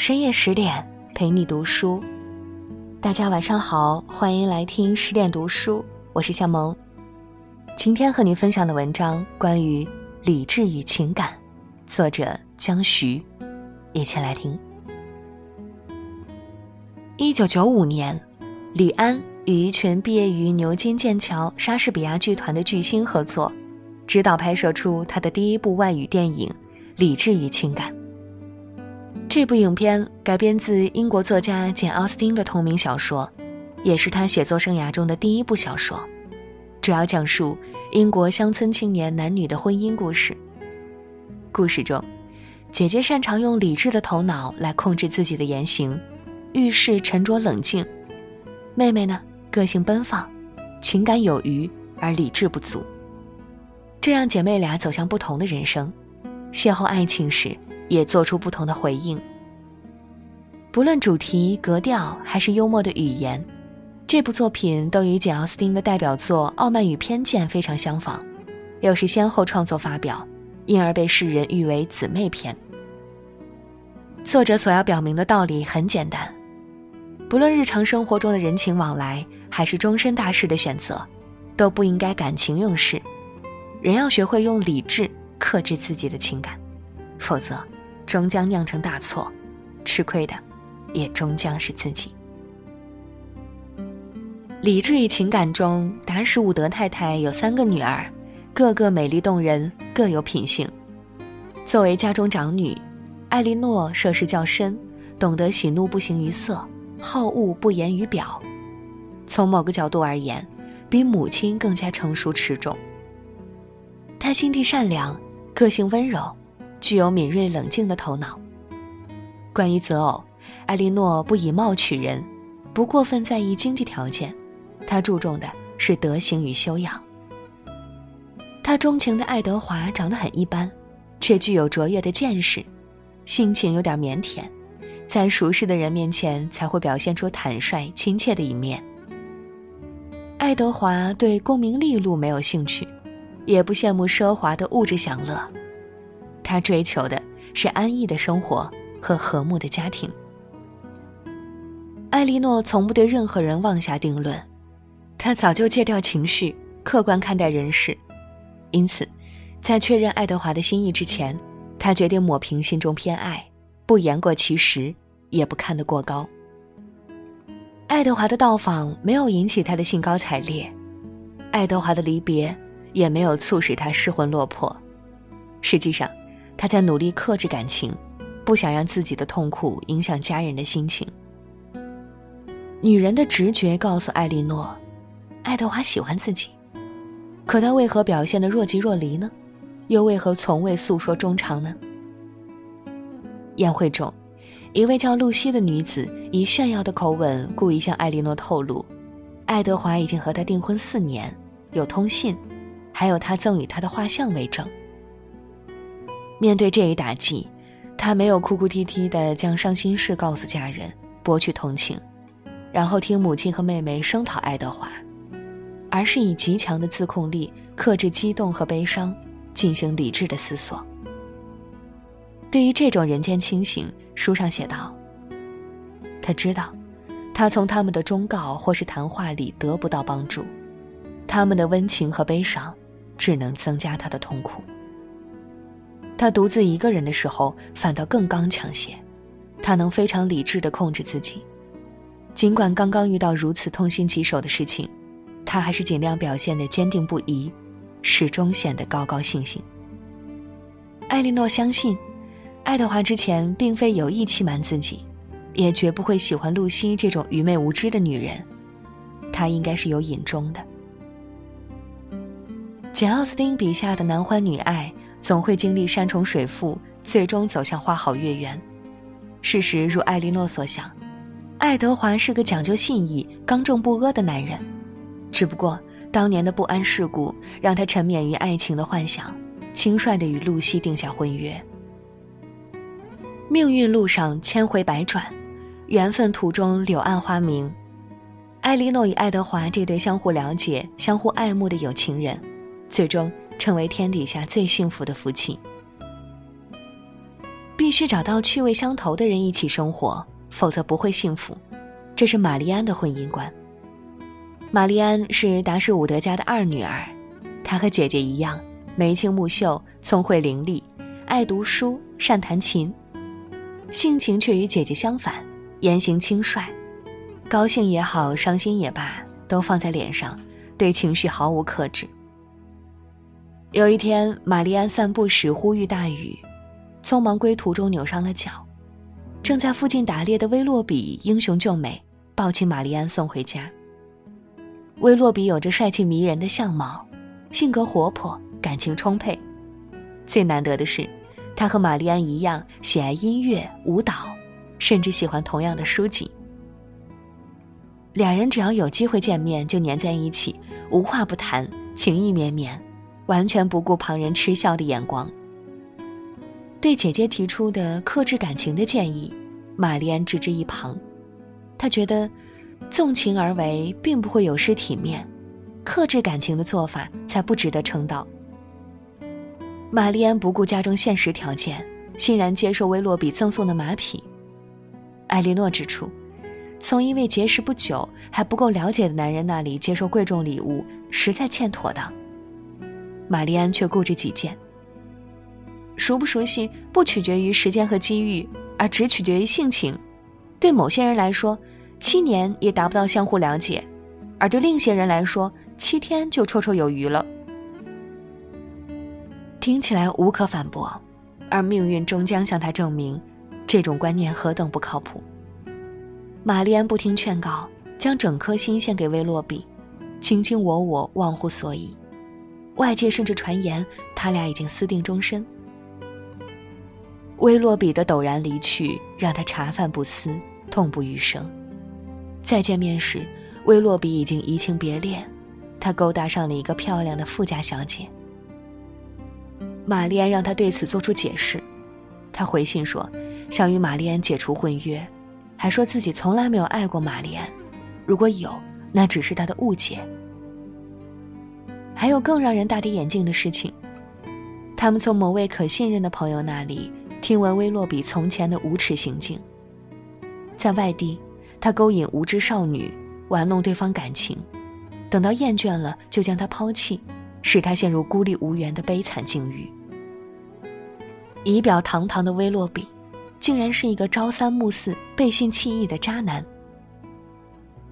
深夜十点陪你读书，大家晚上好，欢迎来听十点读书，我是夏萌。今天和你分享的文章关于理智与情感，作者江徐，一起来听。一九九五年，李安与一群毕业于牛津、剑桥、莎士比亚剧团的巨星合作，指导拍摄出他的第一部外语电影《理智与情感》。这部影片改编自英国作家简·奥斯汀的同名小说，也是他写作生涯中的第一部小说。主要讲述英国乡村青年男女的婚姻故事。故事中，姐姐擅长用理智的头脑来控制自己的言行，遇事沉着冷静；妹妹呢，个性奔放，情感有余而理智不足。这让姐妹俩走向不同的人生，邂逅爱情时。也做出不同的回应。不论主题、格调还是幽默的语言，这部作品都与简·奥斯汀的代表作《傲慢与偏见》非常相仿，又是先后创作发表，因而被世人誉为姊妹篇。作者所要表明的道理很简单：不论日常生活中的人情往来，还是终身大事的选择，都不应该感情用事，人要学会用理智克制自己的情感，否则。终将酿成大错，吃亏的也终将是自己。理智与情感中，达什伍德太太有三个女儿，个个美丽动人，各有品性。作为家中长女，艾莉诺涉世较深，懂得喜怒不形于色，好恶不言于表。从某个角度而言，比母亲更加成熟持重。她心地善良，个性温柔。具有敏锐冷静的头脑。关于择偶，艾莉诺不以貌取人，不过分在意经济条件，她注重的是德行与修养。她钟情的爱德华长得很一般，却具有卓越的见识，性情有点腼腆，在熟识的人面前才会表现出坦率亲切的一面。爱德华对功名利禄没有兴趣，也不羡慕奢华的物质享乐。他追求的是安逸的生活和和睦的家庭。艾莉诺从不对任何人妄下定论，她早就戒掉情绪，客观看待人事。因此，在确认爱德华的心意之前，她决定抹平心中偏爱，不言过其实，也不看得过高。爱德华的到访没有引起他的兴高采烈，爱德华的离别也没有促使他失魂落魄。实际上，他在努力克制感情，不想让自己的痛苦影响家人的心情。女人的直觉告诉艾莉诺，爱德华喜欢自己，可他为何表现得若即若离呢？又为何从未诉说衷肠呢？宴会中，一位叫露西的女子以炫耀的口吻故意向艾莉诺透露，爱德华已经和她订婚四年，有通信，还有他赠予她的画像为证。面对这一打击，他没有哭哭啼啼地将伤心事告诉家人，博取同情，然后听母亲和妹妹声讨爱德华，而是以极强的自控力克制激动和悲伤，进行理智的思索。对于这种人间清醒，书上写道：“他知道，他从他们的忠告或是谈话里得不到帮助，他们的温情和悲伤，只能增加他的痛苦。”他独自一个人的时候，反倒更刚强些。他能非常理智地控制自己，尽管刚刚遇到如此痛心疾首的事情，他还是尽量表现得坚定不移，始终显得高高兴兴。艾莉诺相信，爱德华之前并非有意欺瞒自己，也绝不会喜欢露西这种愚昧无知的女人，他应该是有隐衷的。简·奥斯汀笔下的男欢女爱。总会经历山重水复，最终走向花好月圆。事实如艾莉诺所想，爱德华是个讲究信义、刚正不阿的男人。只不过当年的不谙世故，让他沉湎于爱情的幻想，轻率地与露西定下婚约。命运路上千回百转，缘分途中柳暗花明。艾莉诺与爱德华这对相互了解、相互爱慕的有情人，最终。成为天底下最幸福的夫妻。必须找到趣味相投的人一起生活，否则不会幸福。这是玛丽安的婚姻观。玛丽安是达什伍德家的二女儿，她和姐姐一样眉清目秀、聪慧伶俐，爱读书、善弹琴，性情却与姐姐相反，言行轻率，高兴也好，伤心也罢，都放在脸上，对情绪毫无克制。有一天，玛丽安散步时忽遇大雨，匆忙归途中扭伤了脚，正在附近打猎的威洛比英雄救美，抱起玛丽安送回家。威洛比有着帅气迷人的相貌，性格活泼，感情充沛。最难得的是，他和玛丽安一样喜爱音乐、舞蹈，甚至喜欢同样的书籍。两人只要有机会见面，就黏在一起，无话不谈，情意绵绵，完全不顾旁人嗤笑的眼光。对姐姐提出的克制感情的建议，玛丽安置之一旁，她觉得。纵情而为并不会有失体面，克制感情的做法才不值得称道。玛丽安不顾家中现实条件，欣然接受威洛比赠送的马匹。艾莉诺指出，从一位结识不久还不够了解的男人那里接受贵重礼物，实在欠妥当。玛丽安却固执己见。熟不熟悉不取决于时间和机遇，而只取决于性情。对某些人来说。七年也达不到相互了解，而对另一些人来说，七天就绰绰有余了。听起来无可反驳，而命运终将向他证明，这种观念何等不靠谱。玛丽安不听劝告，将整颗心献给威洛比，卿卿我我，忘乎所以。外界甚至传言他俩已经私定终身。威洛比的陡然离去，让他茶饭不思，痛不欲生。再见面时，威洛比已经移情别恋，他勾搭上了一个漂亮的富家小姐。玛丽安让他对此做出解释，他回信说，想与玛丽安解除婚约，还说自己从来没有爱过玛丽安，如果有，那只是他的误解。还有更让人大跌眼镜的事情，他们从某位可信任的朋友那里听闻威洛比从前的无耻行径，在外地。他勾引无知少女，玩弄对方感情，等到厌倦了就将她抛弃，使她陷入孤立无援的悲惨境遇。仪表堂堂的威洛比，竟然是一个朝三暮四、背信弃义的渣男。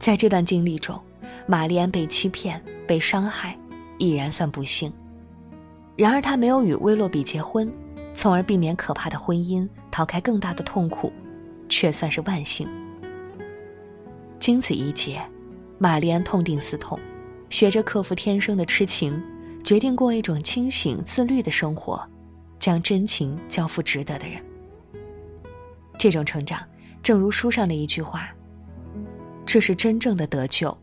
在这段经历中，玛丽安被欺骗、被伤害，已然算不幸。然而，他没有与威洛比结婚，从而避免可怕的婚姻，逃开更大的痛苦，却算是万幸。经此一劫，玛丽安痛定思痛，学着克服天生的痴情，决定过一种清醒自律的生活，将真情交付值得的人。这种成长，正如书上的一句话：“这是真正的得救，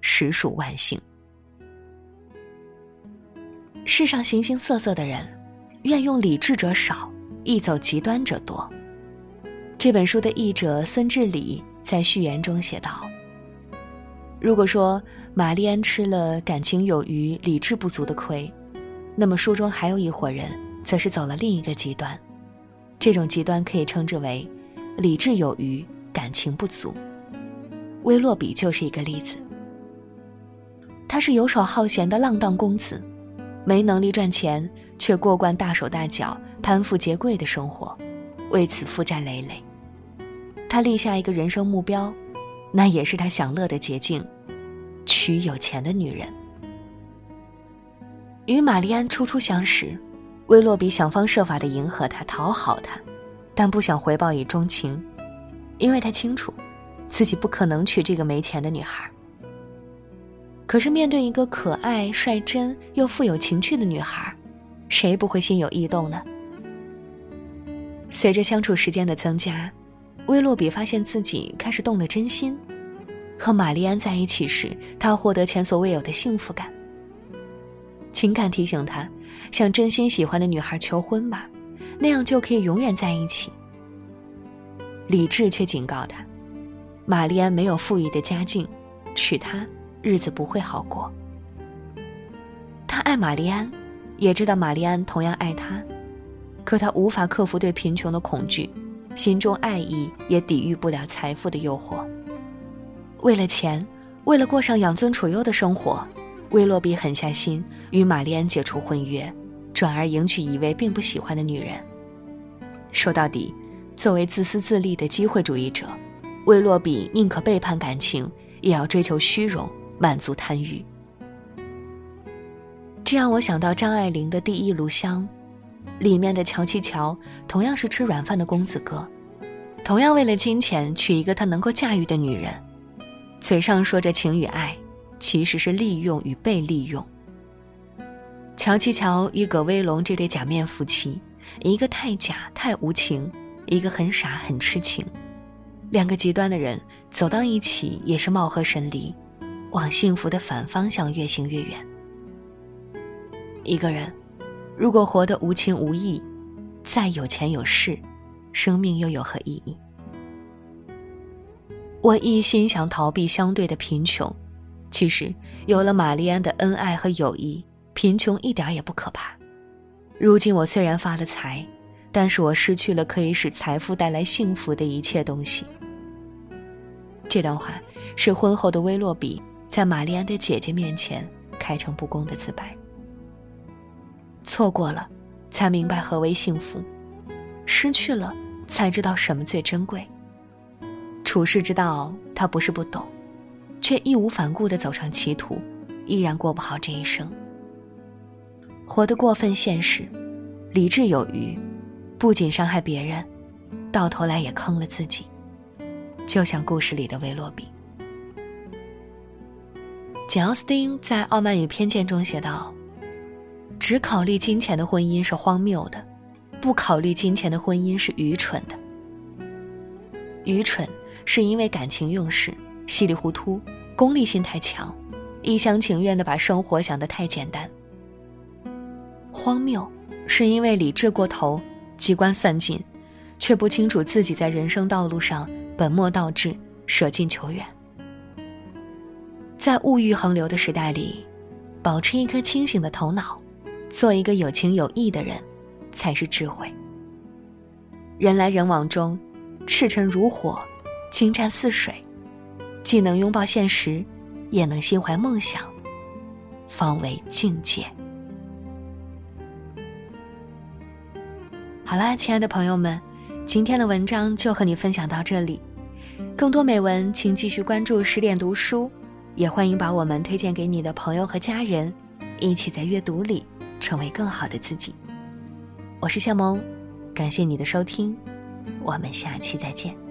实属万幸。”世上形形色色的人，愿用理智者少，易走极端者多。这本书的译者孙志礼。在序言中写道：“如果说玛丽安吃了感情有余、理智不足的亏，那么书中还有一伙人，则是走了另一个极端。这种极端可以称之为理智有余、感情不足。威洛比就是一个例子。他是游手好闲的浪荡公子，没能力赚钱，却过惯大手大脚、攀富结贵的生活，为此负债累累。”他立下一个人生目标，那也是他享乐的捷径，娶有钱的女人。与玛丽安初初相识，威洛比想方设法的迎合她、讨好她，但不想回报以钟情，因为他清楚，自己不可能娶这个没钱的女孩。可是面对一个可爱、率真又富有情趣的女孩，谁不会心有异动呢？随着相处时间的增加。威洛比发现自己开始动了真心，和玛丽安在一起时，他获得前所未有的幸福感。情感提醒他，向真心喜欢的女孩求婚吧，那样就可以永远在一起。理智却警告他，玛丽安没有富裕的家境，娶她日子不会好过。他爱玛丽安，也知道玛丽安同样爱他，可他无法克服对贫穷的恐惧，心中爱意也抵御不了财富的诱惑。为了钱，为了过上养尊处优的生活，威洛比狠下心与玛丽安解除婚约，转而迎娶一位并不喜欢的女人。说到底，作为自私自利的机会主义者，威洛比宁可背叛感情，也要追求虚荣，满足贪欲。这让我想到张爱玲的《第一炉香》。里面的乔七乔同样是吃软饭的公子哥，同样为了金钱娶一个他能够驾驭的女人，嘴上说着情与爱，其实是利用与被利用。乔七乔与葛威龙这对假面夫妻，一个太假太无情，一个很傻很痴情，两个极端的人走到一起也是貌合神离，往幸福的反方向越行越远。一个人。如果活得无情无义，再有钱有势，生命又有何意义？我一心想逃避相对的贫穷，其实有了玛丽安的恩爱和友谊，贫穷一点也不可怕。如今我虽然发了财，但是我失去了可以使财富带来幸福的一切东西。这段话是婚后的威洛比在玛丽安的姐姐面前开诚布公的自白。错过了，才明白何为幸福；失去了，才知道什么最珍贵。处世之道，他不是不懂，却义无反顾地走上歧途，依然过不好这一生。活得过分现实，理智有余，不仅伤害别人，到头来也坑了自己。就像故事里的维洛比。简·奥斯汀在《傲慢与偏见》中写道。只考虑金钱的婚姻是荒谬的，不考虑金钱的婚姻是愚蠢的。愚蠢是因为感情用事、稀里糊涂、功利心太强，一厢情愿的把生活想得太简单。荒谬是因为理智过头、机关算尽，却不清楚自己在人生道路上本末倒置、舍近求远。在物欲横流的时代里，保持一颗清醒的头脑。做一个有情有义的人，才是智慧。人来人往中，赤诚如火，精湛似水，既能拥抱现实，也能心怀梦想，方为境界。好啦，亲爱的朋友们，今天的文章就和你分享到这里。更多美文，请继续关注十点读书，也欢迎把我们推荐给你的朋友和家人，一起在阅读里。成为更好的自己。我是向萌，感谢你的收听，我们下期再见。